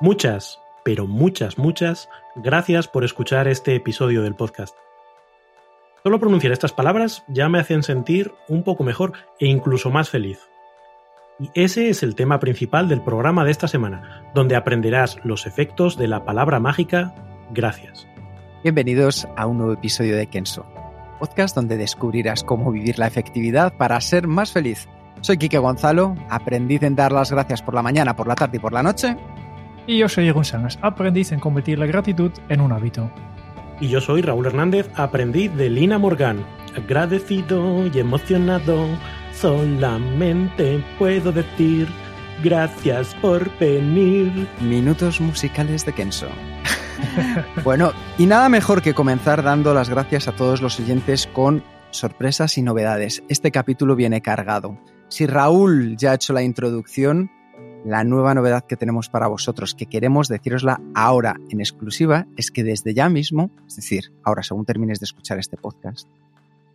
Muchas, pero muchas, muchas gracias por escuchar este episodio del podcast. Solo pronunciar estas palabras ya me hacen sentir un poco mejor e incluso más feliz. Y ese es el tema principal del programa de esta semana, donde aprenderás los efectos de la palabra mágica gracias. Bienvenidos a un nuevo episodio de Kenso, podcast donde descubrirás cómo vivir la efectividad para ser más feliz. Soy Quique Gonzalo, aprendiz en dar las gracias por la mañana, por la tarde y por la noche. Y yo soy Egon Sánchez, aprendiz en convertir la gratitud en un hábito. Y yo soy Raúl Hernández, aprendiz de Lina Morgan. Agradecido y emocionado, solamente puedo decir gracias por venir. Minutos musicales de Kenso. bueno, y nada mejor que comenzar dando las gracias a todos los oyentes con sorpresas y novedades. Este capítulo viene cargado. Si Raúl ya ha hecho la introducción, la nueva novedad que tenemos para vosotros, que queremos decirosla ahora en exclusiva, es que desde ya mismo, es decir, ahora según termines de escuchar este podcast,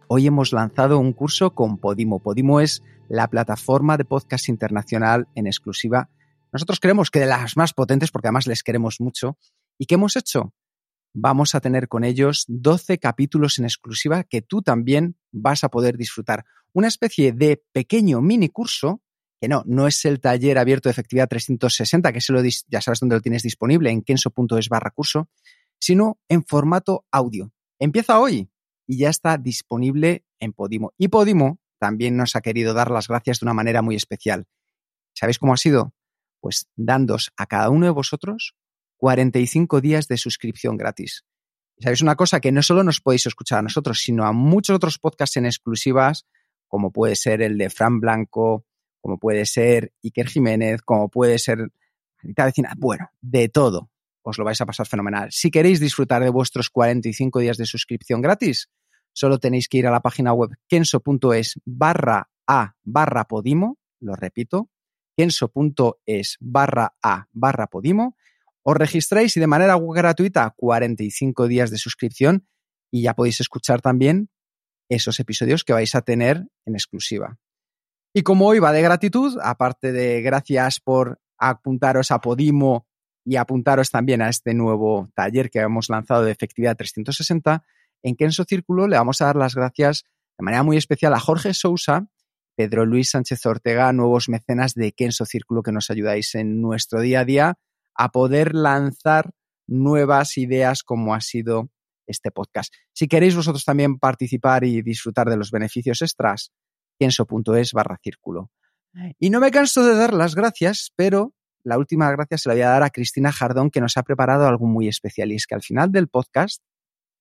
hoy hemos lanzado un curso con Podimo. Podimo es la plataforma de podcast internacional en exclusiva. Nosotros creemos que de las más potentes, porque además les queremos mucho. ¿Y qué hemos hecho? Vamos a tener con ellos 12 capítulos en exclusiva que tú también vas a poder disfrutar. Una especie de pequeño mini curso que no, no es el taller abierto de efectividad 360, que se lo ya sabes dónde lo tienes disponible, en kenso.es barra curso, sino en formato audio. Empieza hoy y ya está disponible en Podimo. Y Podimo también nos ha querido dar las gracias de una manera muy especial. ¿Sabéis cómo ha sido? Pues dándos a cada uno de vosotros 45 días de suscripción gratis. ¿Sabéis una cosa? Que no solo nos podéis escuchar a nosotros, sino a muchos otros podcasts en exclusivas, como puede ser el de Fran Blanco, como puede ser Iker Jiménez, como puede ser Vecina, bueno, de todo. Os lo vais a pasar fenomenal. Si queréis disfrutar de vuestros 45 días de suscripción gratis, solo tenéis que ir a la página web kenso.es barra a barra podimo, lo repito, kenso.es barra a barra podimo, os registráis y de manera gratuita 45 días de suscripción y ya podéis escuchar también esos episodios que vais a tener en exclusiva. Y como hoy va de gratitud, aparte de gracias por apuntaros a Podimo y apuntaros también a este nuevo taller que hemos lanzado de efectividad 360, en Kenso Círculo le vamos a dar las gracias de manera muy especial a Jorge Sousa, Pedro Luis Sánchez Ortega, nuevos mecenas de Kenso Círculo que nos ayudáis en nuestro día a día a poder lanzar nuevas ideas como ha sido este podcast. Si queréis vosotros también participar y disfrutar de los beneficios extras, pienso.es barra círculo. Y no me canso de dar las gracias, pero la última gracia se la voy a dar a Cristina Jardón, que nos ha preparado algo muy especial. Y es que al final del podcast,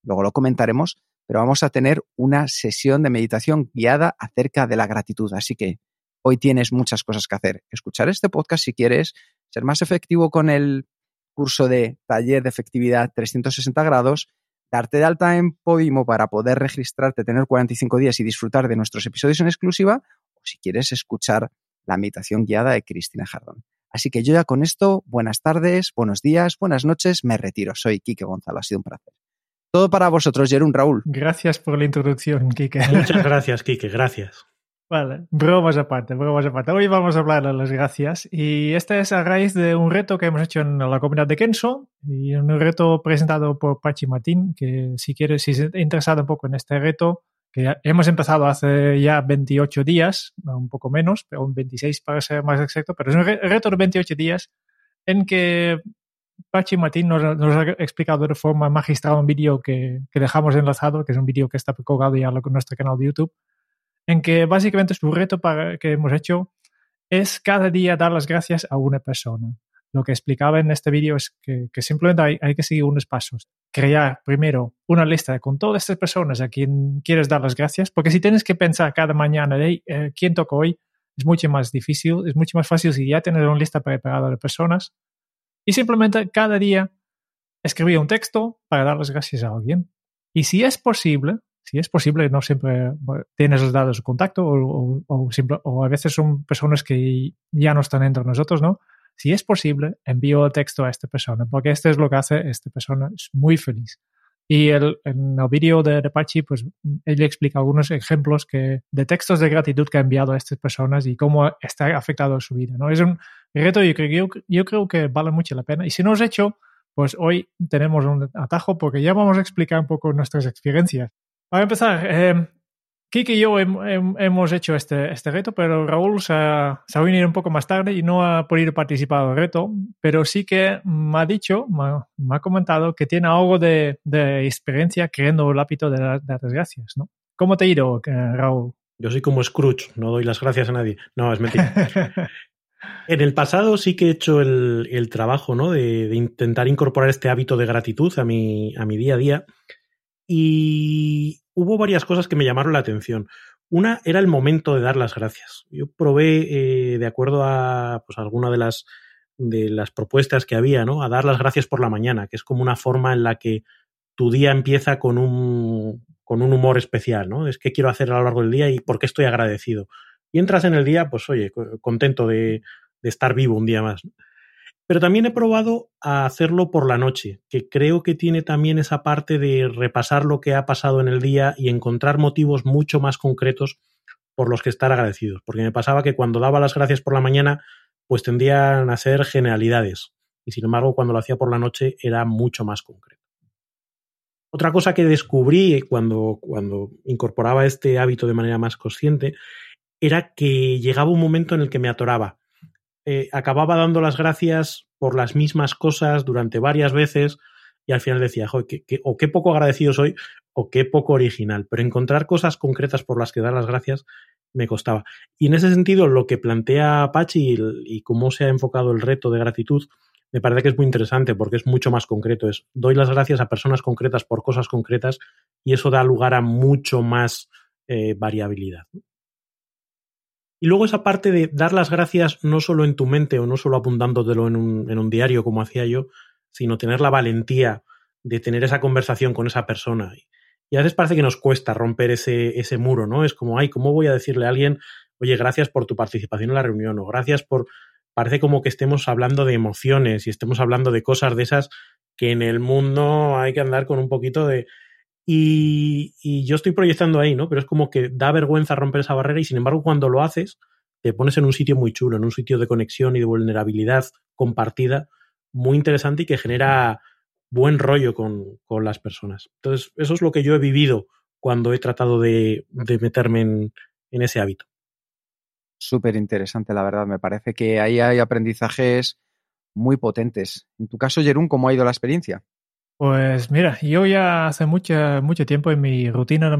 luego lo comentaremos, pero vamos a tener una sesión de meditación guiada acerca de la gratitud. Así que hoy tienes muchas cosas que hacer. Escuchar este podcast si quieres ser más efectivo con el curso de taller de efectividad 360 grados darte de alta en Podimo para poder registrarte, tener 45 días y disfrutar de nuestros episodios en exclusiva, o si quieres escuchar la meditación guiada de Cristina Jardón. Así que yo ya con esto, buenas tardes, buenos días, buenas noches, me retiro. Soy Quique Gonzalo, ha sido un placer. Todo para vosotros, Jerún Raúl. Gracias por la introducción, Quique. Muchas gracias, Quique, gracias. Vale, bromas aparte, bromas aparte. Hoy vamos a hablar de las gracias y este es a raíz de un reto que hemos hecho en la comunidad de Kenso y un reto presentado por Pachi Martín, que si quieres, si estás interesado un poco en este reto, que hemos empezado hace ya 28 días, un poco menos, pero un 26 para ser más exacto, pero es un reto de 28 días en que Pachi Martín nos, ha explicado de forma magistral un vídeo que, que, dejamos enlazado, que es un vídeo que está colgado ya en nuestro canal de YouTube, en que básicamente su reto para, que hemos hecho es cada día dar las gracias a una persona. lo que explicaba en este vídeo es que, simplemente hay, que seguir unos pasos. Crear primero una lista con todas estas personas a quien quieres dar las gracias, porque si tienes que pensar cada mañana de eh, quién toca hoy, es mucho más difícil, es mucho más fácil si ya tienes una lista preparada de personas y simplemente cada día escribir un texto para dar las gracias a alguien. Y si es posible, si es posible, no siempre tienes los datos de contacto o, o, a veces son personas que ya no están entre nosotros, ¿no? Si es posible, envío el texto a esta persona, porque esto es lo que hace esta persona, es muy feliz. Y el, en el vídeo de, de Pachi, pues él explica algunos ejemplos que, de textos de gratitud que ha enviado a estas personas y cómo está afectado su vida. ¿no? Es un reto y yo, yo, creo que vale mucho la pena. Y si no has hecho, pues hoy tenemos un atajo porque ya vamos a explicar un poco nuestras experiencias. Para empezar, eh, Kiki y yo hemos hecho este, este reto, pero Raúl se ha, se ha, venido un poco más tarde y no ha podido participar del reto, pero sí que me ha dicho, me, ha comentado que tiene algo de, de, experiencia creando el hábito de, dar las gracias, ¿no? ¿Cómo te ha ido, eh, Raúl? Yo soy como Scrooge, no doy las gracias a nadie. No, es mentira. en el pasado sí que he hecho el, el trabajo, ¿no? De, de, intentar incorporar este hábito de gratitud a mi, a mi día a día. Y hubo varias cosas que me llamaron la atención. Una era el momento de dar las gracias. Yo probé, eh, de acuerdo a pues, alguna de las, de las propuestas que había, ¿no? A dar las gracias por la mañana, que es como una forma en la que tu día empieza con un, con un humor especial, ¿no? Es que quiero hacer a lo largo del día y por qué estoy agradecido. Y entras en el día, pues oye, contento de, de estar vivo un día más. Pero también he probado a hacerlo por la noche, que creo que tiene también esa parte de repasar lo que ha pasado en el día y encontrar motivos mucho más concretos por los que estar agradecidos. Porque me pasaba que cuando daba las gracias por la mañana, pues tendían a ser generalidades. Y sin embargo, cuando lo hacía por la noche era mucho más concreto. Otra cosa que descubrí cuando, cuando incorporaba este hábito de manera más consciente era que llegaba un momento en el que me atoraba eh, acababa dando las gracias por las mismas cosas durante varias veces y al final decía, que, o qué poco agradecido soy o qué poco original, pero encontrar cosas concretas por las que dar las gracias me costaba. Y en ese sentido, lo que plantea Apache y, cómo se ha enfocado el reto de gratitud, me parece que es muy interesante porque es mucho más concreto. Es doy las gracias a personas concretas por cosas concretas y eso da lugar a mucho más eh, variabilidad. Y luego esa parte de dar las gracias no solo en tu mente o no solo apuntándotelo en un, en un diario como hacía yo, sino tener la valentía de tener esa conversación con esa persona. Y a veces parece que nos cuesta romper ese, ese muro, ¿no? Es como, ay, ¿cómo voy a decirle a alguien, oye, gracias por tu participación en la reunión o gracias por... Parece como que estemos hablando de emociones y estemos hablando de cosas de esas que en el mundo hay que andar con un poquito de, y, yo estoy proyectando ahí, ¿no? Pero es como que da vergüenza romper esa barrera y sin embargo cuando lo haces, te pones en un sitio muy chulo, en un sitio de conexión y de vulnerabilidad compartida, muy interesante y que genera buen rollo con, con las personas. Entonces, eso es lo que yo he vivido cuando he tratado de, meterme en, en ese hábito. Súper interesante, la verdad. Me parece que ahí hay aprendizajes muy potentes. En tu caso, Jerún, ¿cómo ha ido la experiencia? Pues mira, yo ya hace mucho, mucho tiempo en mi rutina de,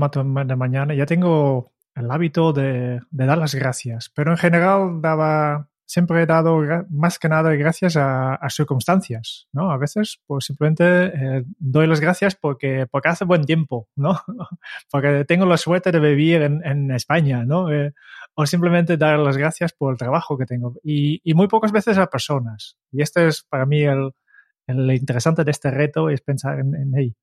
mañana ya tengo el hábito de, dar las gracias, pero en general daba, siempre he dado más que nada gracias a, circunstancias, ¿no? A veces pues simplemente eh, doy las gracias porque, porque hace buen tiempo, ¿no? porque tengo la suerte de vivir en, España, ¿no? Eh, o simplemente dar las gracias por el trabajo que tengo. Y, y muy pocas veces a personas. Y este es para mí el, lo interesante de este reto es pensar en, en hey,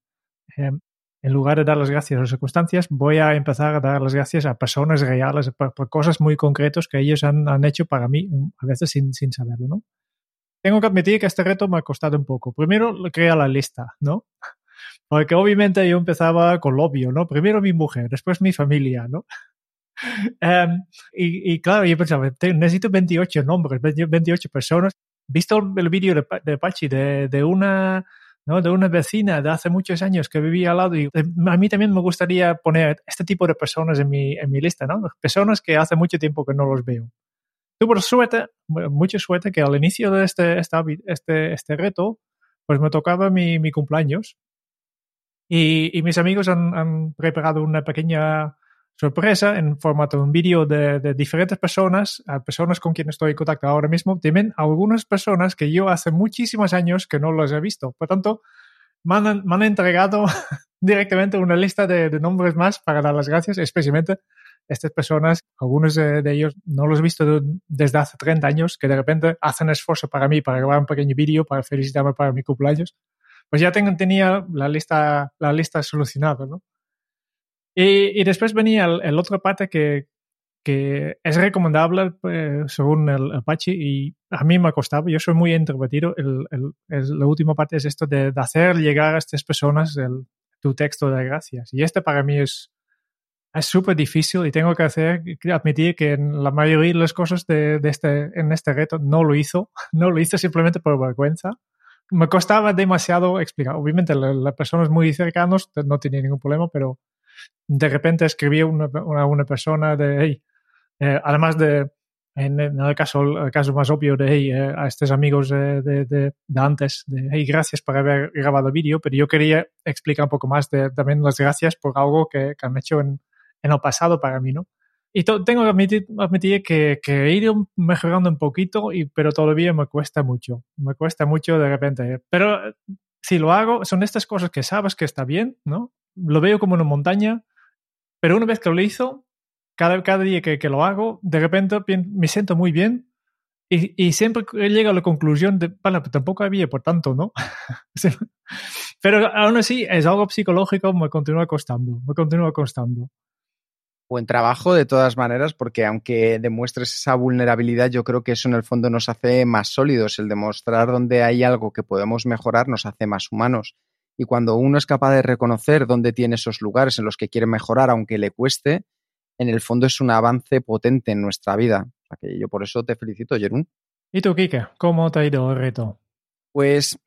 em, en lugar de dar las gracias a las circunstancias, voy a empezar a dar las gracias a personas reales, por, cosas muy concretas que ellos han, han, hecho para mí, a veces sin, sin saberlo, ¿no? Tengo que admitir que este reto me ha costado un poco. Primero, crea la lista, ¿no? Porque obviamente yo empezaba con lo obvio, ¿no? Primero mi mujer, después mi familia, ¿no? Um, y, y, claro, yo pensaba, necesito 28 nombres, 28 personas visto el vídeo de, de Pachi de, de una ¿no? de una vecina de hace muchos años que vivía al lado y eh, a mí también me gustaría poner este tipo de personas en mi, en mi lista, ¿no? Personas que hace mucho tiempo que no los veo. Tuve suerte, mucha suerte que al inicio de este, este, este reto, pues me tocaba mi, mi cumpleaños y, y, mis amigos han, han, preparado una pequeña sorpresa en formato de un vídeo de, diferentes personas, a personas con quienes estoy en contacto ahora mismo, también algunas personas que yo hace muchísimos años que no los he visto. Por tanto, me han, entregado directamente una lista de, nombres más para dar las gracias, especialmente estas personas, algunos de, ellos no los he visto desde hace 30 años, que de repente hacen esfuerzo para mí, para grabar un pequeño vídeo, para felicitarme para mi cumpleaños. Pues ya tengo, tenía la lista, la lista solucionada, ¿no? Y, después venía el, otro parte que, que es recomendable eh, según el, Apache y a mí me ha costado, yo soy muy introvertido, el, la última parte es esto de, hacer llegar a estas personas el, tu texto de gracias. Y este para mí es es súper difícil y tengo que hacer, admitir que en la mayoría de las cosas de, de, este, en este reto no lo hizo, no lo hizo simplemente por vergüenza. Me costaba demasiado explicar. Obviamente las personas muy cercanas no tenían ningún problema, pero de repente escribí a una, una, persona de, hey, eh, además de, en, el, caso, el caso más obvio de, hey, eh, a estos amigos de, de, antes, de, hey, gracias por haber grabado vídeo, pero yo quería explicar un poco más de también las gracias por algo que, que han hecho en, en, el pasado para mí, ¿no? Y tengo que admitir, que, que, he ido mejorando un poquito, y, pero todavía me cuesta mucho. Me cuesta mucho de repente. Pero si lo hago, son estas cosas que sabes que está bien, ¿no? Lo veo como una montaña, pero una vez que lo hizo, cada, cada día que, lo hago, de repente me siento muy bien y, y siempre llego a la conclusión de, bueno, pues tampoco había por tanto, ¿no? pero aún así es algo psicológico, me continúa costando, me continúa costando. Buen trabajo de todas maneras, porque aunque demuestres esa vulnerabilidad, yo creo que eso en el fondo nos hace más sólidos. El demostrar dónde hay algo que podemos mejorar nos hace más humanos. Y cuando uno es capaz de reconocer dónde tiene esos lugares en los que quiere mejorar, aunque le cueste, en el fondo es un avance potente en nuestra vida. O que yo por eso te felicito, Jerún. ¿Y tú, Kike? ¿Cómo te ha ido el reto? Pues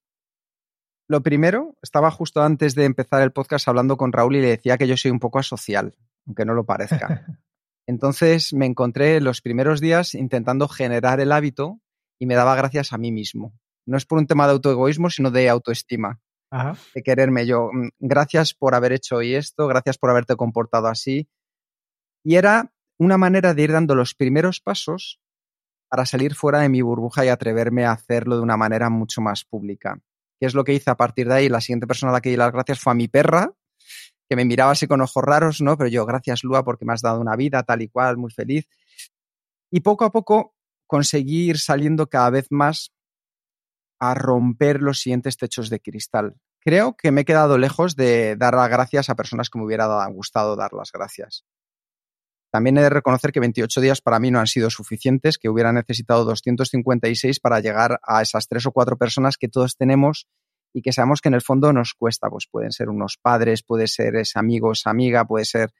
lo primero, estaba justo antes de empezar el podcast hablando con Raúl y le decía que yo soy un poco asocial, aunque no lo parezca. Entonces me encontré los primeros días intentando generar el hábito y me daba gracias a mí mismo. No es por un tema de autoegoísmo, sino de autoestima de quererme yo. Mm, gracias por haber hecho hoy esto, gracias por haberte comportado así. Y era una manera de ir dando los primeros pasos para salir fuera de mi burbuja y atreverme a hacerlo de una manera mucho más pública. ¿Qué es lo que hice a partir de ahí? La siguiente persona a la que di las gracias fue a mi perra, que me miraba así con ojos raros, ¿no? Pero yo, gracias Lua, porque me has dado una vida tal y cual, muy feliz. Y poco a poco conseguí ir saliendo cada vez más a romper los siguientes techos de cristal. Creo que me he quedado lejos de dar las gracias a personas que me hubiera gustado dar las gracias. También he de reconocer que 28 días para mí no han sido suficientes, que hubiera necesitado 256 para llegar a esas tres o cuatro personas que todos tenemos y que sabemos que en el fondo nos cuesta. Pues pueden ser unos padres, puede ser ese amigo, esa amiga, puede ser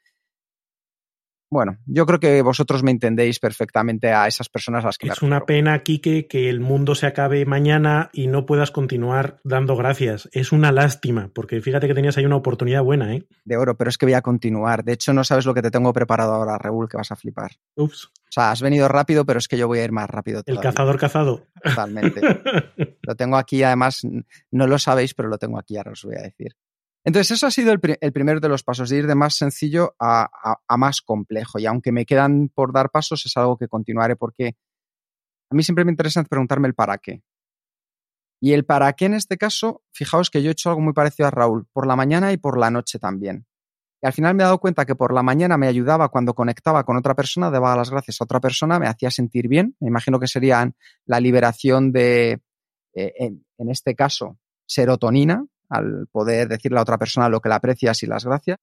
bueno, yo creo que vosotros me entendéis perfectamente a esas personas a las que Es una pena, Quique, que el mundo se acabe mañana y no puedas continuar dando gracias. Es una lástima, porque fíjate que tenías ahí una oportunidad buena, ¿eh? De oro, pero es que voy a continuar. De hecho, no sabes lo que te tengo preparado ahora, Raúl, que vas a flipar. Ups. O sea, has venido rápido, pero es que yo voy a ir más rápido. El cazador cazado. Totalmente. lo tengo aquí, además, no lo sabéis, pero lo tengo aquí, ahora os voy a decir. Entonces, eso ha sido el, primero de los pasos, de ir de más sencillo a, más complejo. Y aunque me quedan por dar pasos, es algo que continuaré porque a mí siempre me interesa preguntarme el para qué. Y el para qué en este caso, fijaos que yo he hecho algo muy parecido a Raúl, por la mañana y por la noche también. Y al final me he dado cuenta que por la mañana me ayudaba cuando conectaba con otra persona, daba las gracias a otra persona, me hacía sentir bien. Me imagino que serían la liberación de, eh, en este caso, serotonina, al poder decirle a otra persona lo que la aprecias y las gracias.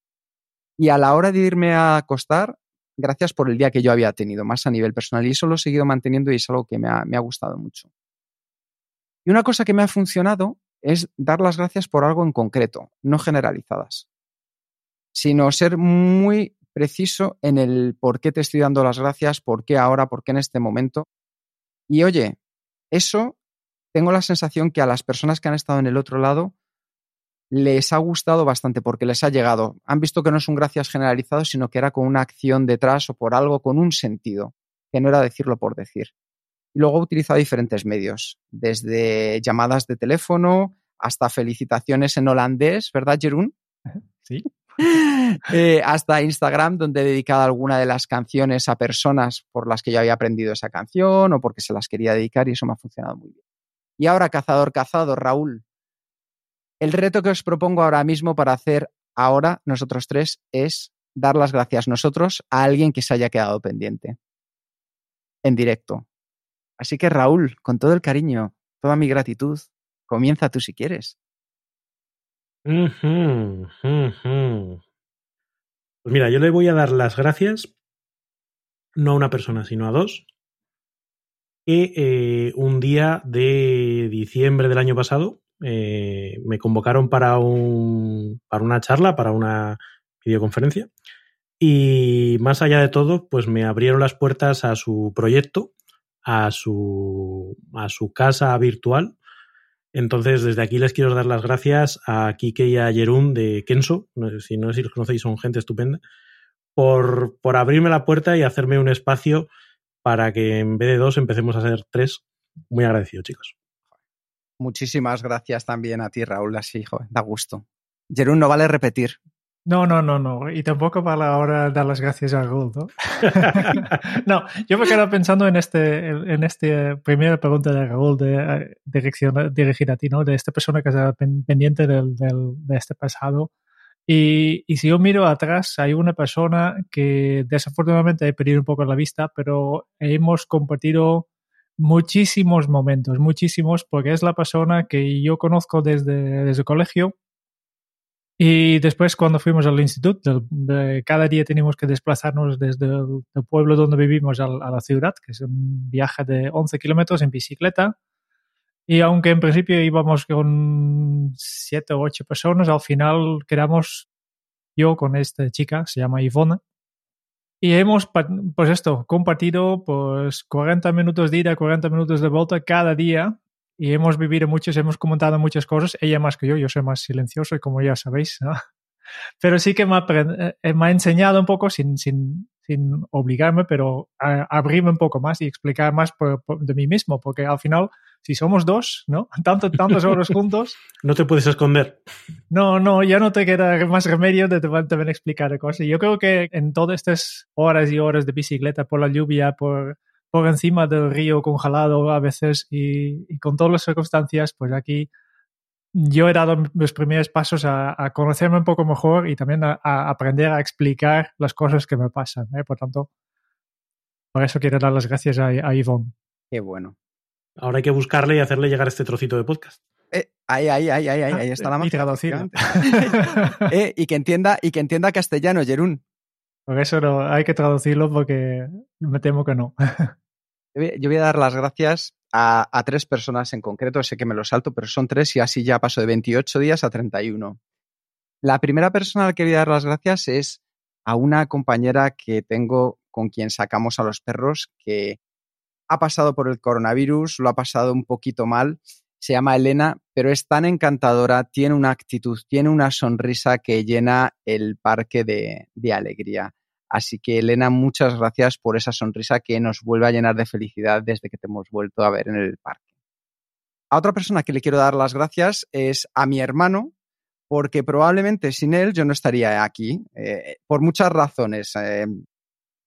Y a la hora de irme a acostar, gracias por el día que yo había tenido, más a nivel personal. Y eso lo he seguido manteniendo y es algo que me ha, me ha gustado mucho. Y una cosa que me ha funcionado es dar las gracias por algo en concreto, no generalizadas, sino ser muy preciso en el por qué te estoy dando las gracias, por qué ahora, por qué en este momento. Y oye, eso tengo la sensación que a las personas que han estado en el otro lado les ha gustado bastante porque les ha llegado. Han visto que no es un gracias generalizado, sino que era con una acción detrás o por algo con un sentido, que no era decirlo por decir. Y luego he utilizado diferentes medios, desde llamadas de teléfono hasta felicitaciones en holandés, ¿verdad, Jerún? Sí. Eh, hasta Instagram, donde he dedicado alguna de las canciones a personas por las que yo había aprendido esa canción o porque se las quería dedicar y eso me ha funcionado muy bien. Y ahora, cazador, cazado, Raúl, el reto que os propongo ahora mismo para hacer ahora nosotros tres es dar las gracias nosotros a alguien que se haya quedado pendiente en directo. Así que Raúl, con todo el cariño, toda mi gratitud, comienza tú si quieres. Pues mira, yo le voy a dar las gracias no a una persona, sino a dos, que eh, un día de diciembre del año pasado eh, me convocaron para, un, para una charla, para una videoconferencia, y más allá de todo, pues me abrieron las puertas a su proyecto, a su, a su casa virtual, entonces, desde aquí les quiero dar las gracias a Kike y a Jerún de Kenso, si no sé si los conocéis, son gente estupenda, por, por abrirme la puerta y hacerme un espacio para que en vez de dos empecemos a ser tres. Muy agradecido, chicos. Muchísimas gracias también a ti, Raúl, así, joder, da gusto. Jerún, no vale repetir, no, no, no, no. Y tampoco vale ahora dar las gracias a Raúl, ¿no? no, yo me quedo pensando en este, en este primera pregunta de Raúl de eh, dirección, dirigida a ti, ¿no? De esta persona que está pendiente del, del, de este pasado. Y, y, si yo miro atrás, hay una persona que desafortunadamente he perdido un poco la vista, pero hemos compartido muchísimos momentos, muchísimos, porque es la persona que yo conozco desde, desde el colegio y después cuando fuimos al instituto, cada día teníamos que desplazarnos desde el, pueblo donde vivimos a, la ciudad, que es un viaje de 11 kilómetros en bicicleta. Y aunque en principio íbamos con siete o ocho personas, al final quedamos yo con esta chica, se llama Ivona. Y hemos, pues esto, compartido pues 40 minutos de ida, 40 minutos de vuelta cada día y hemos vivido muchos, hemos comentado muchas cosas, ella más que yo, yo soy más silencioso y como ya sabéis, ¿no? Pero sí que me ha, eh, me ha enseñado un poco sin obligarme, pero a, abrirme un poco más y explicar más de mí mismo, porque al final, si somos dos, ¿no? Tanto, tantas horas juntos. no te puedes esconder. No, no, ya no te queda más remedio de también explicar cosas. Y yo creo que en todas estas horas y horas de bicicleta, por la lluvia, por por encima del río congelado a veces y, con todas las circunstancias, pues aquí yo he dado mis primeros pasos a, conocerme un poco mejor y también a, aprender a explicar las cosas que me pasan. ¿eh? Por tanto, por eso quiero dar las gracias a, a Yvonne. Qué bueno. Ahora hay que buscarle y hacerle llegar este trocito de podcast. Eh, ahí, ahí, ahí, ahí, ahí, está la mano. eh, y que entienda, y que entienda castellano, Jerún. Por eso no, hay que traducirlo porque me temo que no. Yo voy a dar las gracias a, tres personas en concreto, sé que me lo salto, pero son tres y así ya paso de 28 días a 31. La primera persona a la que voy a dar las gracias es a una compañera que tengo con quien sacamos a los perros que ha pasado por el coronavirus, lo ha pasado un poquito mal, se llama Elena, pero es tan encantadora, tiene una actitud, tiene una sonrisa que llena el parque de, alegría. Así que Elena, muchas gracias por esa sonrisa que nos vuelve a llenar de felicidad desde que te hemos vuelto a ver en el parque. A otra persona que le quiero dar las gracias es a mi hermano, porque probablemente sin él yo no estaría aquí, eh, por muchas razones, eh,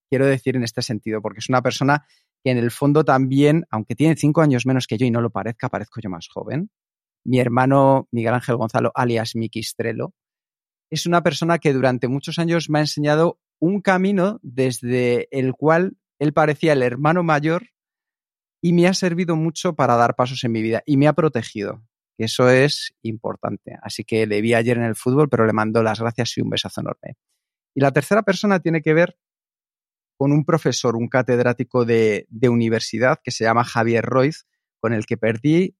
quiero decir en este sentido, porque es una persona que en el fondo también, aunque tiene cinco años menos que yo y no lo parezca, parezco yo más joven. Mi hermano Miguel Ángel Gonzalo, alias Miki Strelo, es una persona que durante muchos años me ha enseñado un camino desde el cual él parecía el hermano mayor y me ha servido mucho para dar pasos en mi vida y me ha protegido. Eso es importante. Así que le vi ayer en el fútbol, pero le mando las gracias y un besazo enorme. Y la tercera persona tiene que ver con un profesor, un catedrático de, universidad que se llama Javier Roiz, con el que perdí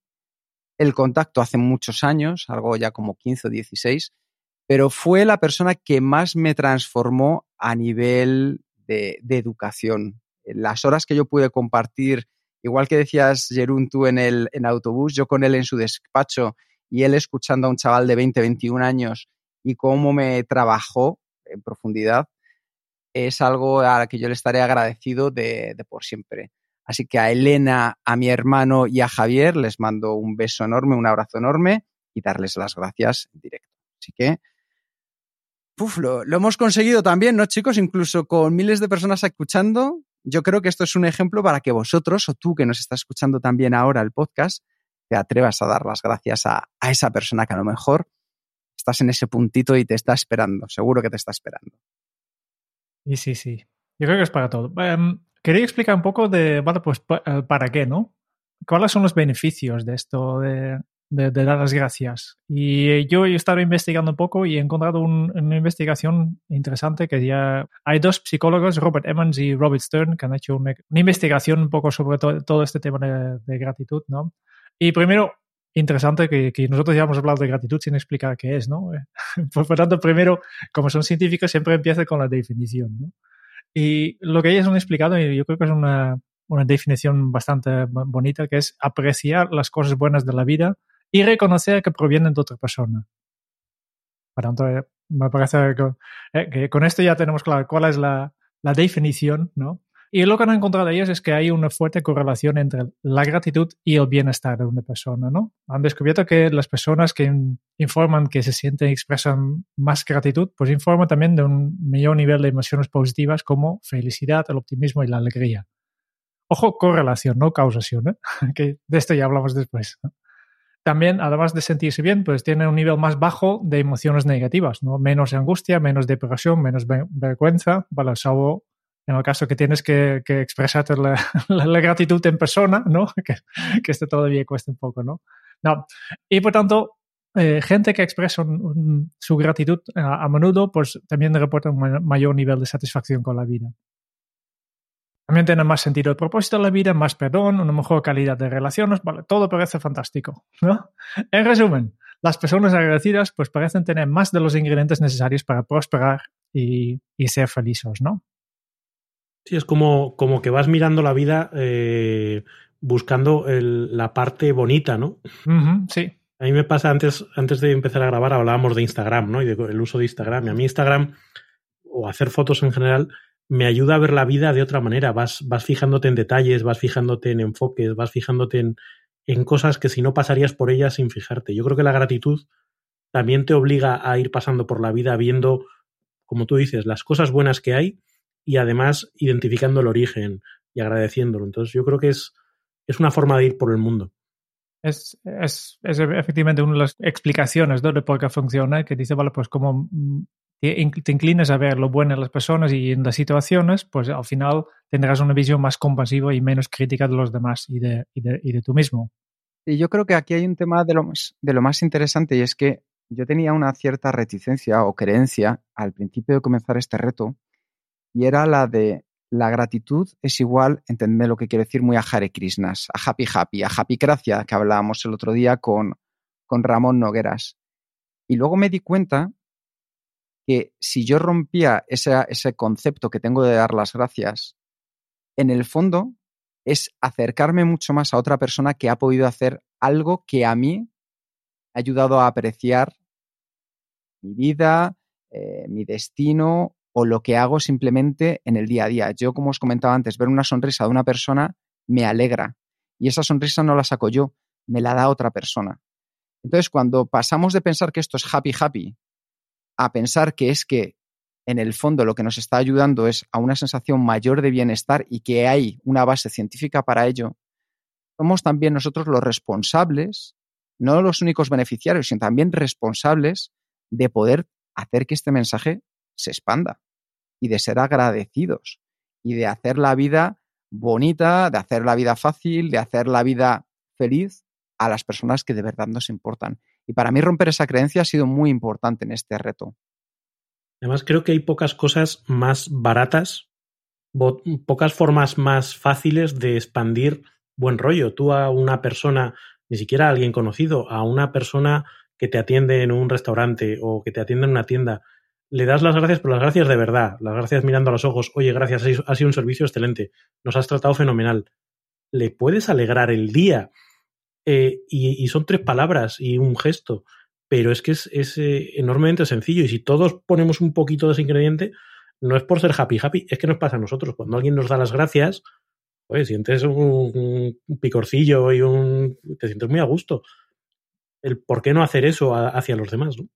el contacto hace muchos años, algo ya como 15 o 16, pero fue la persona que más me transformó a nivel de, educación. Las horas que yo pude compartir, igual que decías, Jerún, tú en el autobús, yo con él en su despacho y él escuchando a un chaval de 20, 21 años y cómo me trabajó en profundidad, es algo a la que yo le estaré agradecido de, por siempre. Así que a Elena, a mi hermano y a Javier les mando un beso enorme, un abrazo enorme y darles las gracias directo. Así que Puf, lo, lo, hemos conseguido también, ¿no, chicos? Incluso con miles de personas escuchando. Yo creo que esto es un ejemplo para que vosotros o tú que nos estás escuchando también ahora el podcast, te atrevas a dar las gracias a, a esa persona que a lo mejor estás en ese puntito y te está esperando. Seguro que te está esperando. Y sí, sí. Yo creo que es para todo. Um, quería explicar un poco de, vale, pues eh, para qué, ¿no? ¿Cuáles son los beneficios de esto de, de, de, dar las gracias. Y yo he estado investigando un poco y he encontrado un, una investigación interesante que ya hay dos psicólogos, Robert Emmons y Robert Stern, que han hecho una, una investigación un poco sobre to, todo este tema de, de, gratitud, ¿no? Y primero, interesante que, que, nosotros ya hemos hablado de gratitud sin explicar qué es, ¿no? Por, por tanto, primero, como son científicos, siempre empieza con la definición, ¿no? Y lo que ellos han explicado, y yo creo que es una, una definición bastante bonita, que es apreciar las cosas buenas de la vida y reconocer que provienen de otra persona. Por tanto, eh, me parece que, eh, que, con esto ya tenemos claro cuál es la, la, definición, ¿no? Y lo que han encontrado ellos es que hay una fuerte correlación entre la gratitud y el bienestar de una persona, ¿no? Han descubierto que las personas que informan que se sienten y expresan más gratitud, pues informan también de un mayor nivel de emociones positivas como felicidad, el optimismo y la alegría. Ojo, correlación, no causación, ¿eh? que de esto ya hablamos después. ¿no? también, además de sentirse bien, pues tiene un nivel más bajo de emociones negativas, ¿no? Menos angustia, menos depresión, menos vergüenza, vale, salvo en el caso que tienes que, que expresarte la, la, la, gratitud en persona, ¿no? Que, que esto todavía cuesta un poco, ¿no? No. Y por tanto, eh, gente que expresa un, un, su gratitud a, a, menudo, pues también reporta un mayor nivel de satisfacción con la vida. También tiene más sentido el propósito de la vida, más perdón, una mejor calidad de relaciones, vale, todo parece fantástico, ¿no? En resumen, las personas agradecidas pues parecen tener más de los ingredientes necesarios para prosperar y, y ser felices, ¿no? Sí, es como, como que vas mirando la vida eh, buscando el, la parte bonita, ¿no? Uh -huh, sí. A mí me pasa antes, antes de empezar a grabar, hablábamos de Instagram, ¿no? Y del uso de Instagram. Y a mí Instagram, o hacer fotos en general, me ayuda a ver la vida de otra manera. Vas, vas fijándote en detalles, vas fijándote en enfoques, vas fijándote en, en cosas que si no pasarías por ellas sin fijarte. Yo creo que la gratitud también te obliga a ir pasando por la vida viendo, como tú dices, las cosas buenas que hay y además identificando el origen y agradeciéndolo. Entonces yo creo que es, es una forma de ir por el mundo. Es, es, es efectivamente una de las explicaciones ¿no? de por qué funciona, que dice, vale, pues como te inclines a ver lo bueno en las personas y en las situaciones, pues al final tendrás una visión más compasiva y menos crítica de los demás y de, y de, y de tú mismo. Y yo creo que aquí hay un tema de lo, más, de lo más interesante y es que yo tenía una cierta reticencia o creencia al principio de comenzar este reto y era la de la gratitud es igual, entendme lo que quiero decir, muy a Hare Krishnas, a Happy Happy, a Happy Gracia, que hablábamos el otro día con, con Ramón Nogueras. Y luego me di cuenta que si yo rompía ese, ese concepto que tengo de dar las gracias, en el fondo es acercarme mucho más a otra persona que ha podido hacer algo que a mí ha ayudado a apreciar mi vida, eh, mi destino o lo que hago simplemente en el día a día. Yo, como os comentaba antes, ver una sonrisa de una persona me alegra y esa sonrisa no la saco yo, me la da otra persona. Entonces, cuando pasamos de pensar que esto es happy happy a pensar que es que en el fondo lo que nos está ayudando es a una sensación mayor de bienestar y que hay una base científica para ello, somos también nosotros los responsables, no los únicos beneficiarios, sino también responsables de poder hacer que este mensaje se expanda y de ser agradecidos y de hacer la vida bonita, de hacer la vida fácil, de hacer la vida feliz a las personas que de verdad nos importan. Y para mí romper esa creencia ha sido muy importante en este reto. Además, creo que hay pocas cosas más baratas, pocas formas más fáciles de expandir buen rollo. Tú a una persona, ni siquiera a alguien conocido, a una persona que te atiende en un restaurante o que te atiende en una tienda, le das las gracias, pero las gracias de verdad, las gracias mirando a los ojos, oye, gracias, ha sido un servicio excelente, nos has tratado fenomenal. Le puedes alegrar el día eh, y, son tres palabras y un gesto, pero es que es, eh, enormemente sencillo y si todos ponemos un poquito de ese ingrediente, no es por ser happy happy, es que nos pasa a nosotros. Cuando alguien nos da las gracias, oye, sientes un, picorcillo y un... te sientes muy a gusto. El por qué no hacer eso hacia los demás, ¿no?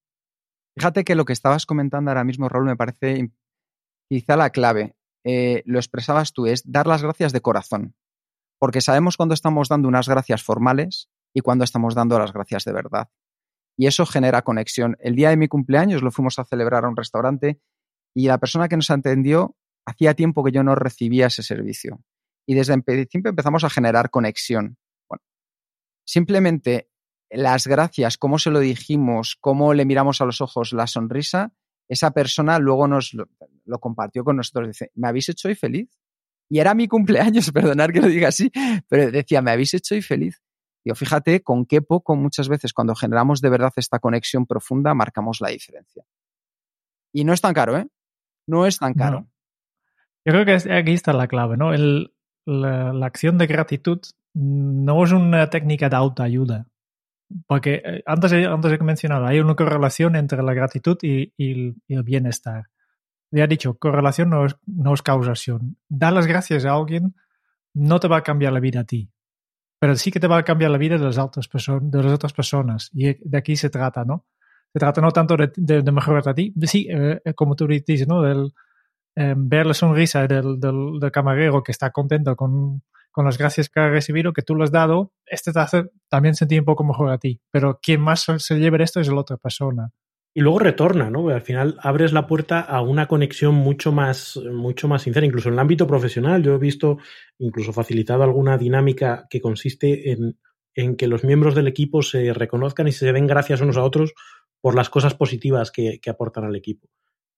Fíjate que lo que estabas comentando ahora mismo, Raúl, me parece quizá la clave. Eh, lo expresabas tú, es dar las gracias de corazón. Porque sabemos cuando estamos dando unas gracias formales y cuando estamos dando las gracias de verdad. Y eso genera conexión. El día de mi cumpleaños lo fuimos a celebrar a un restaurante y la persona que nos atendió hacía tiempo que yo no recibía ese servicio. Y desde el principio empezamos a generar conexión. Bueno, simplemente las gracias, cómo se lo dijimos, cómo le miramos a los ojos la sonrisa, esa persona luego nos lo, compartió con nosotros. Dice, ¿me habéis hecho hoy feliz? Y era mi cumpleaños, perdonar que lo diga así, pero decía, ¿me habéis hecho hoy feliz? Digo, fíjate con qué poco muchas veces cuando generamos de verdad esta conexión profunda marcamos la diferencia. Y no es tan caro, ¿eh? No es tan caro. Yo creo que aquí está la clave, ¿no? El, la, acción de gratitud no es una técnica de autoayuda. Porque eh, antes, antes he mencionado, hay una correlación entre la gratitud y, el bienestar. Ya he dicho, correlación no es, no es causación. Dar las gracias a alguien no te va a cambiar la vida a ti, pero sí que te va a cambiar la vida de las otras, de las otras personas. Y de aquí se trata, ¿no? Se trata no tanto de, de, mejorar a ti, sí, eh, como tú dices, ¿no? Del, eh, ver la sonrisa del, del, camarero que está contento con, con, las gracias que ha recibido, que tú le has dado, este te hace también sentir un poco mejor a ti. Pero quien más se lleve esto es la otra persona. Y luego retorna, ¿no? al final abres la puerta a una conexión mucho más, mucho más sincera. Incluso en el ámbito profesional, yo he visto, incluso facilitado alguna dinámica que consiste en, en que los miembros del equipo se reconozcan y se den gracias unos a otros por las cosas positivas que, que aportan al equipo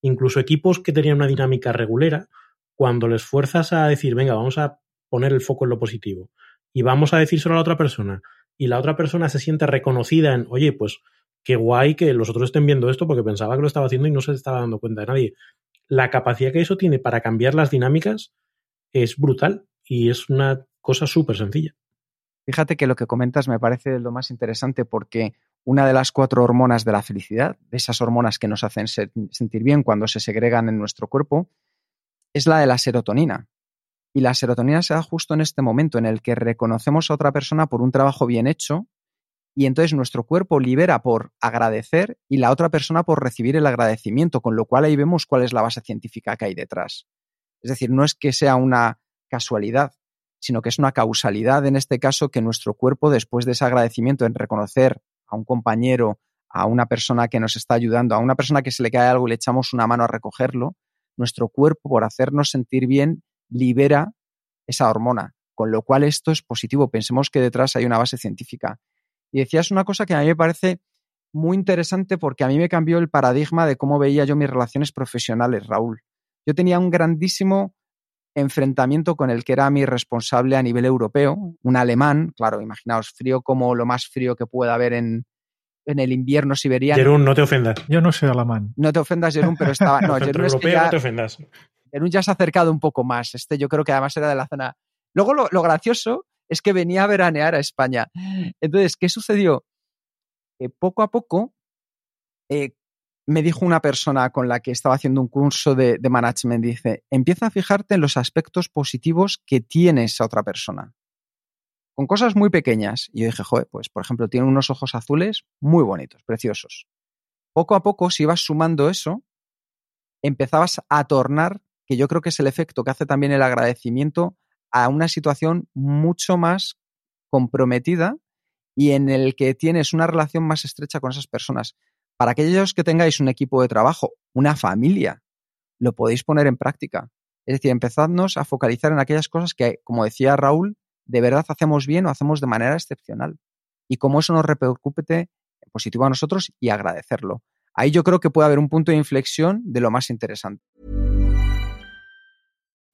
incluso equipos que tenían una dinámica regulera, cuando les fuerzas a decir, venga, vamos a poner el foco en lo positivo y vamos a decir solo a la otra persona y la otra persona se siente reconocida en, oye, pues qué guay que los otros estén viendo esto porque pensaba que lo estaba haciendo y no se estaba dando cuenta de nadie. La capacidad que eso tiene para cambiar las dinámicas es brutal y es una cosa súper sencilla. Fíjate que lo que comentas me parece lo más interesante porque una de las cuatro hormonas de la felicidad, de esas hormonas que nos hacen sentir bien cuando se segregan en nuestro cuerpo, es la de la serotonina. Y la serotonina se da justo en este momento en el que reconocemos a otra persona por un trabajo bien hecho y entonces nuestro cuerpo libera por agradecer y la otra persona por recibir el agradecimiento, con lo cual ahí vemos cuál es la base científica que hay detrás. Es decir, no es que sea una casualidad, sino que es una causalidad en este caso que nuestro cuerpo, después de ese agradecimiento en reconocer a un compañero, a una persona que nos está ayudando, a una persona que se le cae algo y le echamos una mano a recogerlo, nuestro cuerpo, por hacernos sentir bien, libera esa hormona. Con lo cual esto es positivo. Pensemos que detrás hay una base científica. Y decías una cosa que a mí me parece muy interesante porque a mí me cambió el paradigma de cómo veía yo mis relaciones profesionales, Raúl. Yo tenía un grandísimo enfrentamiento con el que era mi responsable a nivel europeo, un alemán, claro, imaginaos, frío como lo más frío que pueda haber en, en el invierno siberiano. Jerún, no te ofendas. Yo no soy alemán. No te ofendas, Jerún, pero estaba. No, Jerún es que ya, no te ofendas. Ya se ha acercado un poco más. Este yo creo que además era de la zona. Luego lo, lo gracioso es que venía a veranear a España. Entonces, ¿qué sucedió? Que poco a poco eh, me dijo una persona con la que estaba haciendo un curso de, management, dice, empieza a fijarte en los aspectos positivos que tiene esa otra persona. Con cosas muy pequeñas. Y yo dije, joder, pues por ejemplo, tiene unos ojos azules muy bonitos, preciosos. Poco a poco, si ibas sumando eso, empezabas a tornar, que yo creo que es el efecto que hace también el agradecimiento, a una situación mucho más comprometida y en el que tienes una relación más estrecha con esas personas. Para aquellos que tengáis un equipo de trabajo, una familia, lo podéis poner en práctica. Es decir, empezadnos a focalizar en aquellas cosas que, como decía Raúl, de verdad hacemos bien o hacemos de manera excepcional. Y cómo eso nos repercute positivo a nosotros y agradecerlo. Ahí yo creo que puede haber un punto de inflexión de lo más interesante.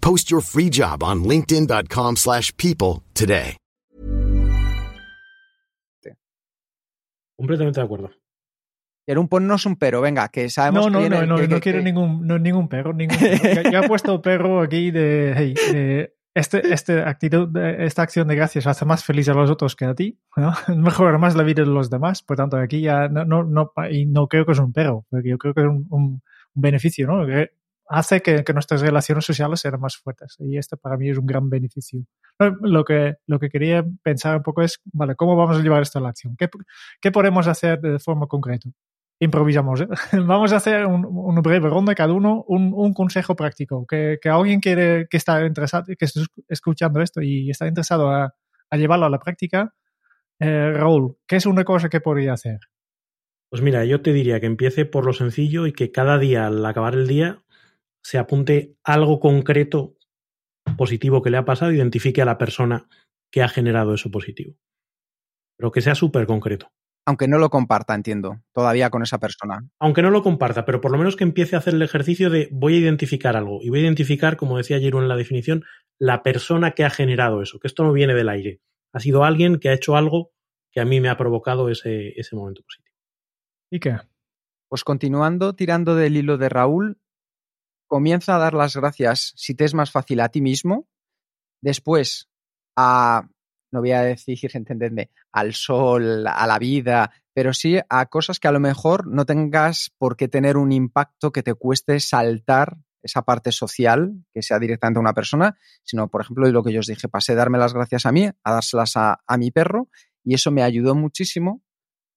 Post your free job on linkedin.com/people slash people today. Completamente de acuerdo. Jerún, ponnos un pero, venga, que sabemos No, no, que viene- no, no, que- no que- quiero que- ningún, no, ningún perro. Ningún perro. Ya- ya he puesto perro aquí de, hey, de este, este actitud, esta acción de gracias hace más feliz a los otros que a ti, ¿no? Mejora más la vida de los demás. Por tanto, aquí ya no, no, no, y no creo que es un perro, porque yo creo que es un, un- un beneficio, ¿no? Hace que, que nuestras relaciones sociales sean más fuertes. Y esto para mí es un gran beneficio. Lo que, lo que quería pensar un poco es, vale, ¿cómo vamos a llevar esto a la acción? ¿Qué, qué podemos hacer de forma concreta? improvisamos. ¿eh? Vamos a hacer un- una breve ronda cada uno, un, un consejo práctico. Que, que alguien quiere, que está interesado, que está escuchando esto y está interesado a, a llevarlo a la práctica. Eh, Raúl, ¿qué es una cosa que podría hacer? Pues mira, yo te diría que empiece por lo sencillo y que cada día, al acabar el día, se apunte algo concreto positivo que le ha pasado, identifique a la persona que ha generado eso positivo. Pero que sea súper concreto. Aunque no lo comparta, entiendo, todavía con esa persona. Aunque no lo comparta, pero por lo menos que empiece a hacer el ejercicio de voy a identificar algo. Y voy a identificar, como decía Jeru en la definición, la persona que ha generado eso. Que esto no viene del aire. Ha sido alguien que ha hecho algo que a mí me ha provocado ese, ese momento positivo. ¿Y qué? Pues continuando tirando del hilo de Raúl, comienza a dar las gracias si te es más fácil a ti mismo, después a, no voy a decir, entendedme, al sol, a la vida, pero sí a cosas que a lo mejor no tengas por qué tener un impacto que te cueste saltar esa parte social, que sea directamente a una persona, sino, por ejemplo, lo que yo os dije, pasé de darme las gracias a mí, a dárselas a, a mi perro, y eso me ayudó muchísimo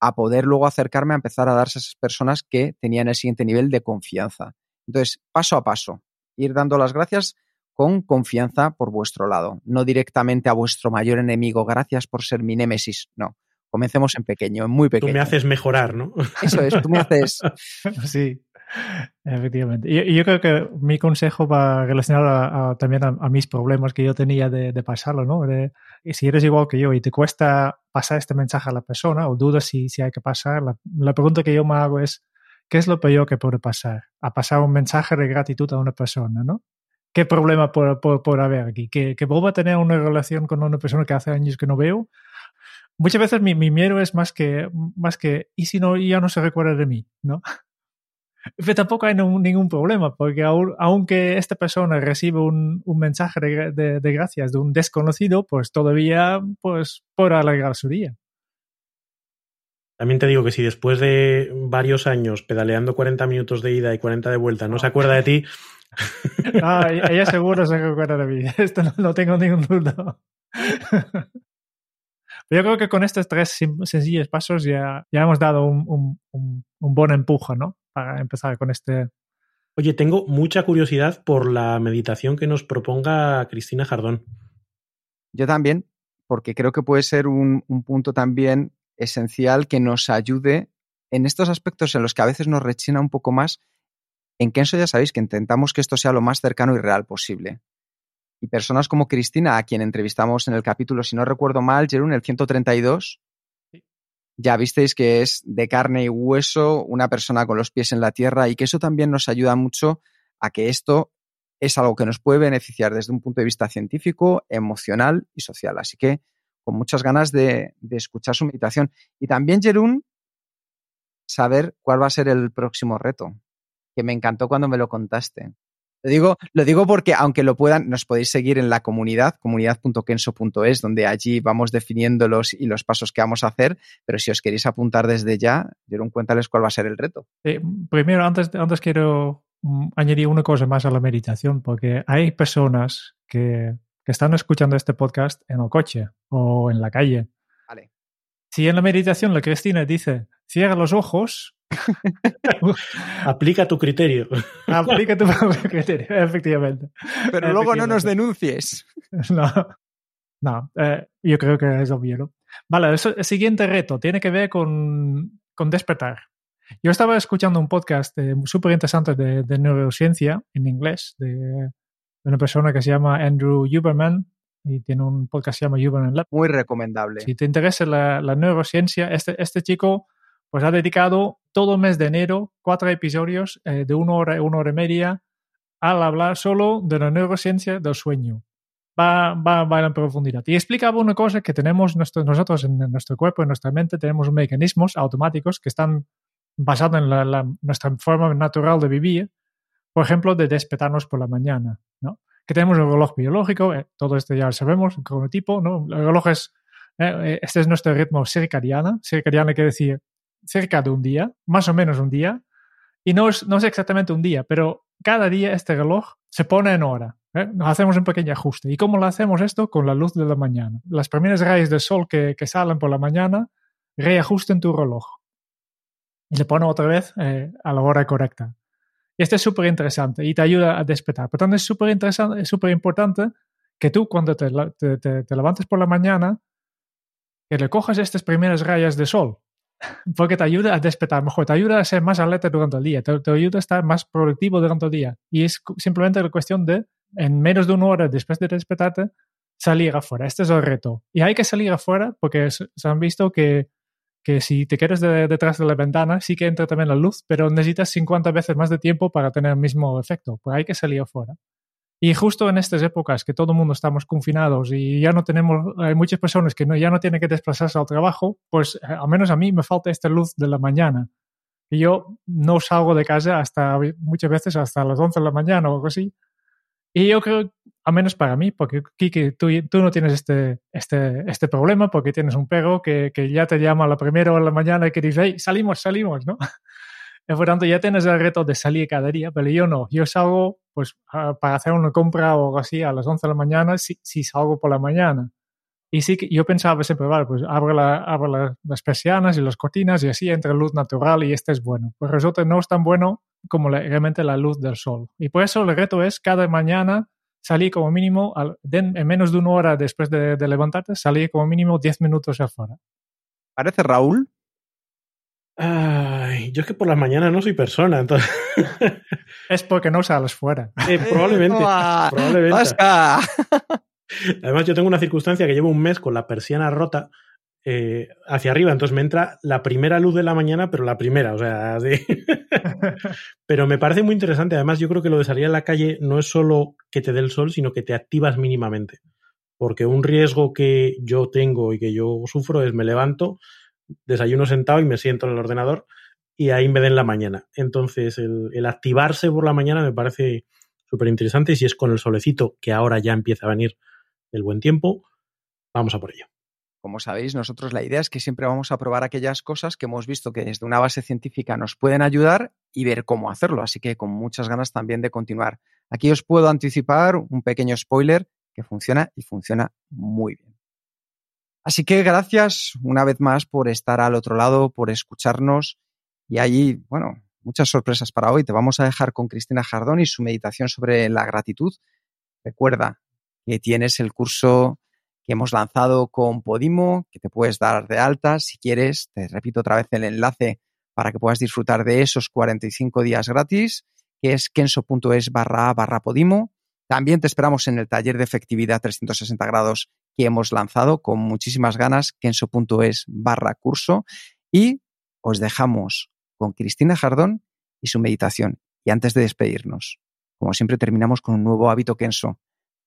a poder luego acercarme a empezar a darse a esas personas que tenían el siguiente nivel de confianza. Entonces, paso a paso, ir dando las gracias con confianza por vuestro lado, no directamente a vuestro mayor enemigo, gracias por ser mi némesis, no. Comencemos en pequeño, en muy Tú pequeño. me haces mejorar, ¿no? Eso es, tú me haces. Sí, efectivamente. Y yo creo que mi consejo va relacionado a- a- también a, a mis problemas que yo tenía de, de pasarlo, ¿no? De, si eres igual que yo y te cuesta pasar este mensaje a la persona o dudas si, si hay que pasar, la, la pregunta que yo me hago es, ¿qué es lo peor que puede pasar? A pasar un mensaje de gratitud a una persona, ¿no? ¿Qué problema puede, puede- puede haber aquí? ¿Que, que vuelva a tener una relación con una persona que hace años que no veo? Muchas veces mi, mi miedo es más que, más que, ¿y si no, ya no se recuerda de mí? ¿no? Pero tampoco hay no- ningún problema, porque aun- aunque esta persona recibe un, un mensaje de, de- de gracias de un desconocido, pues todavía pues, podrá alegrar su día. También te digo que si después de varios años pedaleando 40 minutos de ida y 40 de vuelta no se acuerda de ti, Ah, ella seguro se recuerda de mí. Esto no, no tengo ningún duda. Pero yo creo que con estos tres sencillos pasos ya, ya hemos dado un, un, un, un buen empuje, ¿no? Para empezar con este. oye, tengo mucha curiosidad por la meditación que nos proponga Cristina Jardón. Yo también, porque creo que puede ser un, un punto también esencial que nos ayude en estos aspectos en los que a veces nos rechina un poco más. En Kenso ya sabéis que intentamos que esto sea lo más cercano y real posible. Y personas como Cristina, a quien entrevistamos en el capítulo, si no recuerdo mal, Jerún, el 132, ya visteis que es de carne y hueso, una persona con los pies en la tierra y que eso también nos ayuda mucho a que esto es algo que nos puede beneficiar desde un punto de vista científico, emocional y social. Así que con muchas ganas de, de escuchar su meditación. Y también, Jerún, saber cuál va a ser el próximo reto, que me encantó cuando me lo contaste. Lo digo, lo digo porque aunque lo puedan, nos podéis seguir en la comunidad, comunidad.kenso.es, donde allí vamos definiéndolos y los pasos que vamos a hacer, pero si os queréis apuntar desde ya, Jerún, cuéntales cuál va a ser el reto. Primero, antes, antes quiero mm, añadir una cosa más a la meditación, porque hay personas que, que están escuchando este podcast en el coche o en la calle. Vale. Si en la meditación la Cristina dice, cierra los ojos, Aplica tu criterio. aplica tu propio criterio, efectivamente. Pero luego no nos denuncies. No. No, eh, yo creo que es obvio. ¿no? Vale, el siguiente reto tiene que ver con, con despertar. Yo estaba escuchando un podcast eh, súper interesante de, de, neurociencia en inglés de, de, una persona que se llama Andrew Huberman y tiene un podcast que se llama Huberman Lab. Muy recomendable. Si te interesa la, la neurociencia, este, este chico pues ha dedicado todo el mes de enero cuatro episodios eh, de una hora, una hora y media al hablar solo de la neurociencia del sueño. Va, va, va en profundidad. Y explicaba una cosa que tenemos nuestro, nosotros en nuestro cuerpo, en nuestra mente, tenemos mecanismos automáticos que están basados en la, la, nuestra forma natural de vivir, por ejemplo, de despertarnos por la mañana. Que tenemos un reloj biológico, eh, todo esto ya lo sabemos, como tipo, ¿no? El reloj es, eh, este es nuestro ritmo circadiano, circadiano quiere decir cerca de un día, más o menos un día, y no es, no es exactamente un día, pero cada día este reloj se pone en hora. ¿eh? Nos hacemos un pequeño ajuste. ¿Y cómo lo hacemos esto? Con la luz de la mañana. Las primeras rayas del sol que, que salen por la mañana reajusten tu reloj y le pone otra vez eh, a la hora correcta. Esto es súper interesante y te ayuda a despertar. Por tanto, es súper interesante, es súper importante que tú cuando te, te, te, te levantes por la mañana, que le cojas estas primeras rayas de sol porque te ayuda a despertar mejor, te ayuda a ser más alerta durante el día, te, ayuda a estar más productivo durante el día. Y es simplemente la cuestión de, en menos de una hora después de despertarte, salir afuera. Este es el reto. Y hay que salir afuera porque se han visto que, que si te quedas de, detrás de la ventana, sí que entra también la luz, pero necesitas 50 veces más de tiempo para tener el mismo efecto. Pues hay que salir afuera. Y justo en estas épocas que todo el mundo estamos confinados y ya no tenemos, hay muchas personas que no, ya no tienen que desplazarse al trabajo, pues eh, al menos a mí me falta esta luz de la mañana. Y yo no salgo de casa hasta muchas veces hasta las 11 de la mañana o algo así. Y yo creo, al menos para mí, porque Kiki, tú, tú no tienes este, este, este problema porque tienes un perro que, que ya te llama a la primera hora de la mañana y que dice, hey, salimos, salimos, ¿no? Por tanto, ya tienes el reto de salir cada día, pero yo no. Yo salgo pues para hacer una compra o algo así a las 11 de la mañana si, si salgo por la mañana. Y sí que yo pensaba siempre, vale, pues abro, la, abro la, las persianas y las cortinas y así entra luz natural y este es bueno. Pues resulta no es tan bueno como la, realmente la luz del sol. Y por eso el reto es cada mañana salir como mínimo, al, de, en menos de una hora después de, de levantarte, salir como mínimo 10 minutos afuera. Parece Raúl Ay, yo es que por las mañanas no soy persona, entonces. es porque no sales fuera. Eh, probablemente. probablemente. Además, yo tengo una circunstancia que llevo un mes con la persiana rota eh, hacia arriba, entonces me entra la primera luz de la mañana, pero la primera, o sea, así. pero me parece muy interesante. Además, yo creo que lo de salir a la calle no es solo que te dé el sol, sino que te activas mínimamente. Porque un riesgo que yo tengo y que yo sufro es me levanto desayuno sentado y me siento en el ordenador y ahí me den la mañana. Entonces, el, el activarse por la mañana me parece súper interesante y si es con el solecito, que ahora ya empieza a venir el buen tiempo, vamos a por ello. Como sabéis, nosotros la idea es que siempre vamos a probar aquellas cosas que hemos visto que desde una base científica nos pueden ayudar y ver cómo hacerlo. Así que con muchas ganas también de continuar. Aquí os puedo anticipar un pequeño spoiler que funciona y funciona muy bien. Así que gracias una vez más por estar al otro lado, por escucharnos y allí, bueno, muchas sorpresas para hoy. Te vamos a dejar con Cristina Jardón y su meditación sobre la gratitud. Recuerda que tienes el curso hemos lanzado con Podimo, que te puedes dar de alta si quieres. Te repito otra vez el enlace para que puedas disfrutar de esos 45 días gratis, que es kenso.es barra barra Podimo. También te esperamos en el taller de efectividad 360 grados que hemos lanzado con muchísimas ganas, kenso.es barra curso. Y os dejamos con Cristina Jardón y su meditación. Y antes de despedirnos, como siempre terminamos con un nuevo hábito Kenso.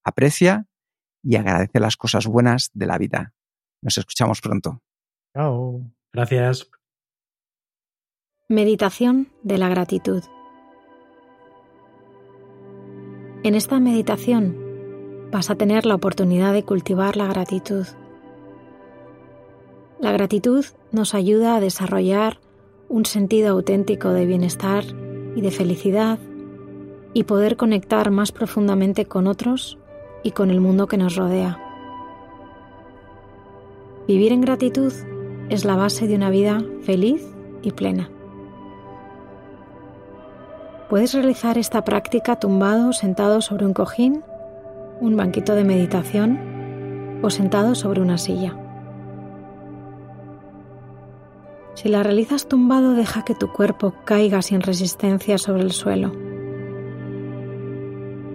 Aprecia y agradece las cosas buenas de la vida. Nos escuchamos pronto. Chao. Gracias. Meditación de la gratitud. En esta meditación vas a tener la oportunidad de cultivar la gratitud. La gratitud nos ayuda a desarrollar un sentido auténtico de bienestar y de felicidad y poder conectar más profundamente con otros y con el mundo que nos rodea. Vivir en gratitud es la base de una vida feliz y plena. Puedes realizar esta práctica tumbado, sentado sobre un cojín un banquito de meditación o sentado sobre una silla. Si la realizas tumbado, deja que tu cuerpo caiga sin resistencia sobre el suelo.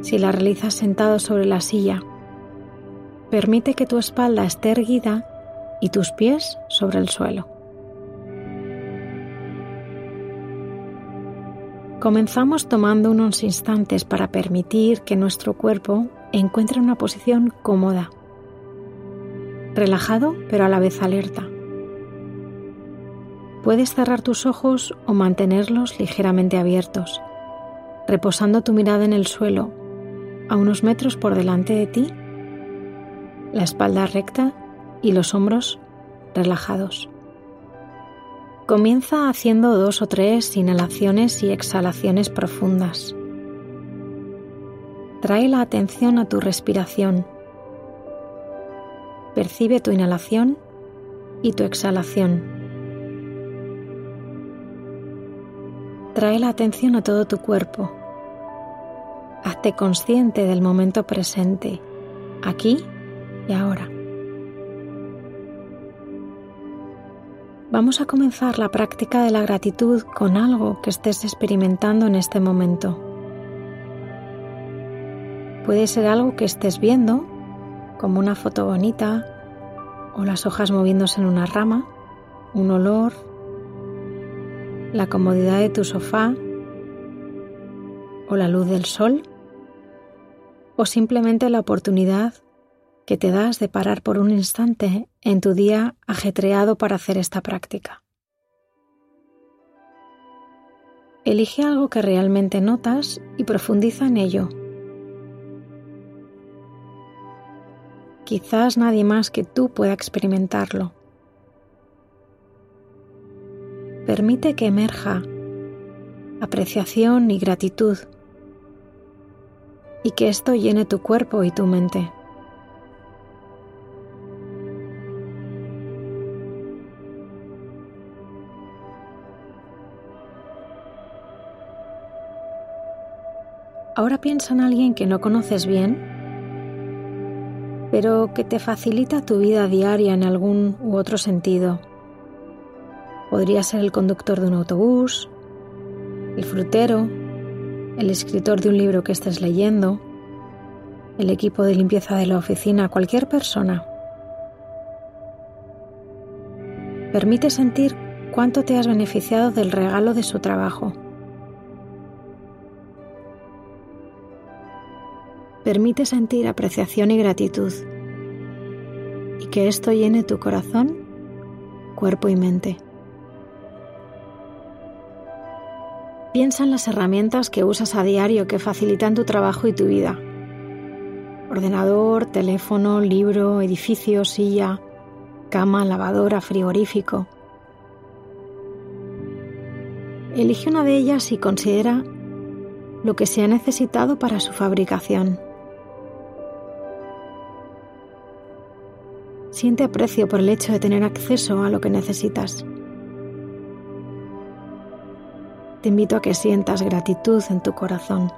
Si la realizas sentado sobre la silla, permite que tu espalda esté erguida y tus pies sobre el suelo. Comenzamos tomando unos instantes para permitir que nuestro cuerpo encuentre una posición cómoda, relajado pero a la vez alerta. Puedes cerrar tus ojos o mantenerlos ligeramente abiertos, reposando tu mirada en el suelo a unos metros por delante de ti, la espalda recta y los hombros relajados. Comienza haciendo dos o tres inhalaciones y exhalaciones profundas. Trae la atención a tu respiración. Percibe tu inhalación y tu exhalación. Trae la atención a todo tu cuerpo Hazte consciente del momento presente, aquí y ahora. Vamos a comenzar la práctica de la gratitud con algo que estés experimentando en este momento. Puede ser algo que estés viendo, como una foto bonita, o las hojas moviéndose en una rama, un olor, la comodidad de tu sofá o la luz del sol o simplemente la oportunidad que te das de parar por un instante en tu día ajetreado para hacer esta práctica. Elige algo que realmente notas y profundiza en ello. Quizás nadie más que tú pueda experimentarlo. Permite que emerja apreciación y gratitud y que esto llene tu cuerpo y tu mente. Ahora piensa en alguien que no conoces bien, pero que te facilita tu vida diaria en algún u otro sentido. Podría ser el conductor de un autobús, el frutero, el escritor de un libro que estés leyendo, el equipo de limpieza de la oficina, cualquier persona. Permite sentir cuánto te has beneficiado del regalo de su trabajo. Permite sentir apreciación y gratitud y que esto llene tu corazón, cuerpo y mente. Piensa en las herramientas que usas a diario que facilitan tu trabajo y tu vida. Ordenador, teléfono, libro, edificio, silla, cama, lavadora, frigorífico. Elige una de ellas y considera lo que se ha necesitado para su fabricación. Siente aprecio por el hecho de tener acceso a lo que necesitas. Te invito a que sientas gratitud en tu corazón.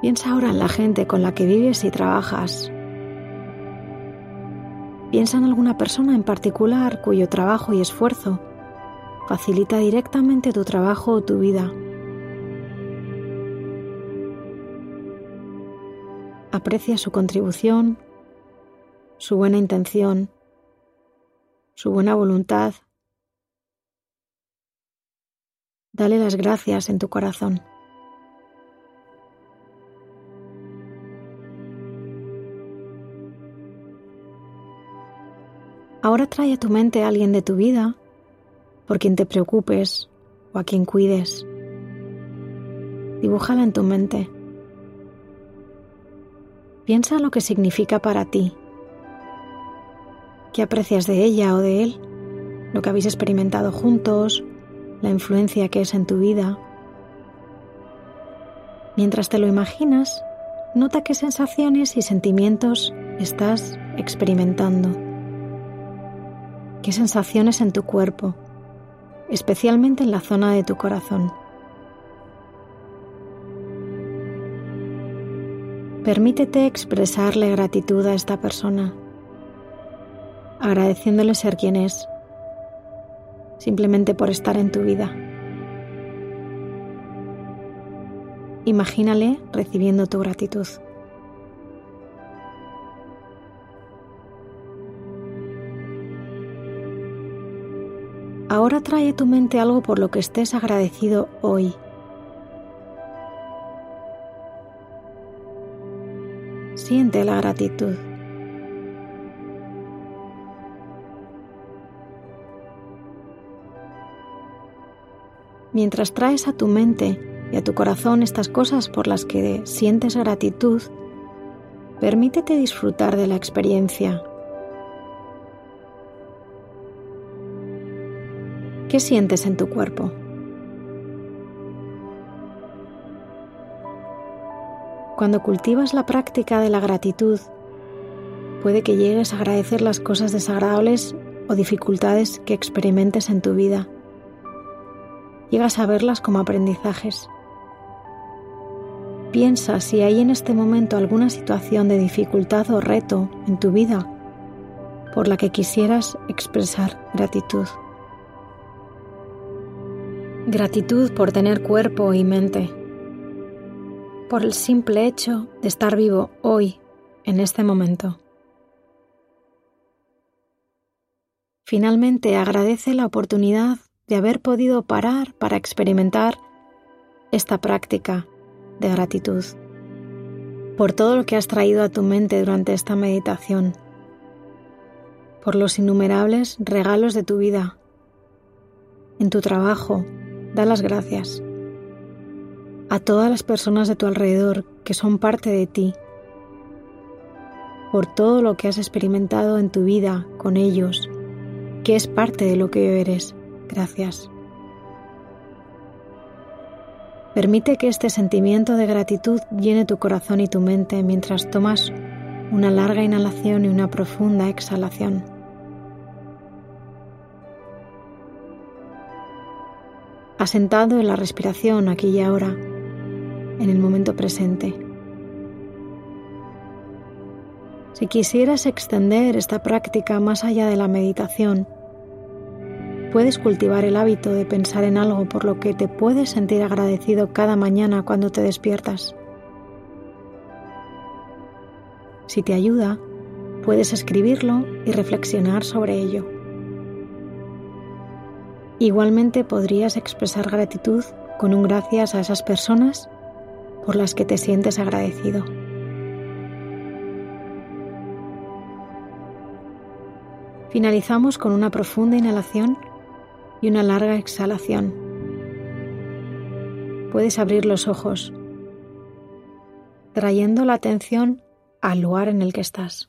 Piensa ahora en la gente con la que vives y trabajas. Piensa en alguna persona en particular cuyo trabajo y esfuerzo facilita directamente tu trabajo o tu vida. Aprecia su contribución, su buena intención, su buena voluntad. Dale las gracias en tu corazón. Ahora trae a tu mente a alguien de tu vida por quien te preocupes o a quien cuides. Dibújala en tu mente. Piensa en lo que significa para ti. ¿Qué aprecias de ella o de él? Lo que habéis experimentado juntos, la influencia que es en tu vida. Mientras te lo imaginas, nota qué sensaciones y sentimientos estás experimentando. qué sensaciones en tu cuerpo, especialmente en la zona de tu corazón. Permítete expresarle gratitud a esta persona, agradeciéndole ser quien es, simplemente por estar en tu vida. Imagínale recibiendo tu gratitud. Ahora trae a tu mente algo por lo que estés agradecido hoy. Siente la gratitud. Mientras traes a tu mente y a tu corazón estas cosas por las que sientes gratitud, permítete disfrutar de la experiencia. ¿Qué sientes en tu cuerpo? Cuando cultivas la práctica de la gratitud, puede que llegues a agradecer las cosas desagradables o dificultades que experimentes en tu vida. Llegas a verlas como aprendizajes. Piensa si hay en este momento alguna situación de dificultad o reto en tu vida por la que quisieras expresar gratitud. Gratitud por tener cuerpo y mente por el simple hecho de estar vivo hoy, en este momento. Finalmente agradece la oportunidad de haber podido parar para experimentar esta práctica de gratitud por todo lo que has traído a tu mente durante esta meditación, por los innumerables regalos de tu vida, en tu trabajo, da las gracias a todas las personas de tu alrededor que son parte de ti, por todo lo que has experimentado en tu vida con ellos, que es parte de lo que eres. Gracias. Permite que este sentimiento de gratitud llene tu corazón y tu mente mientras tomas una larga inhalación y una profunda exhalación. Asentado en la respiración aquí y ahora, en el momento presente. Si quisieras extender esta práctica más allá de la meditación, puedes cultivar el hábito de pensar en algo por lo que te puedes sentir agradecido cada mañana cuando te despiertas. Si te ayuda, puedes escribirlo y reflexionar sobre ello. Igualmente podrías expresar gratitud con un gracias a esas personas por las que te sientes agradecido. Finalizamos con una profunda inhalación y una larga exhalación. Puedes abrir los ojos, trayendo la atención al lugar en el que estás.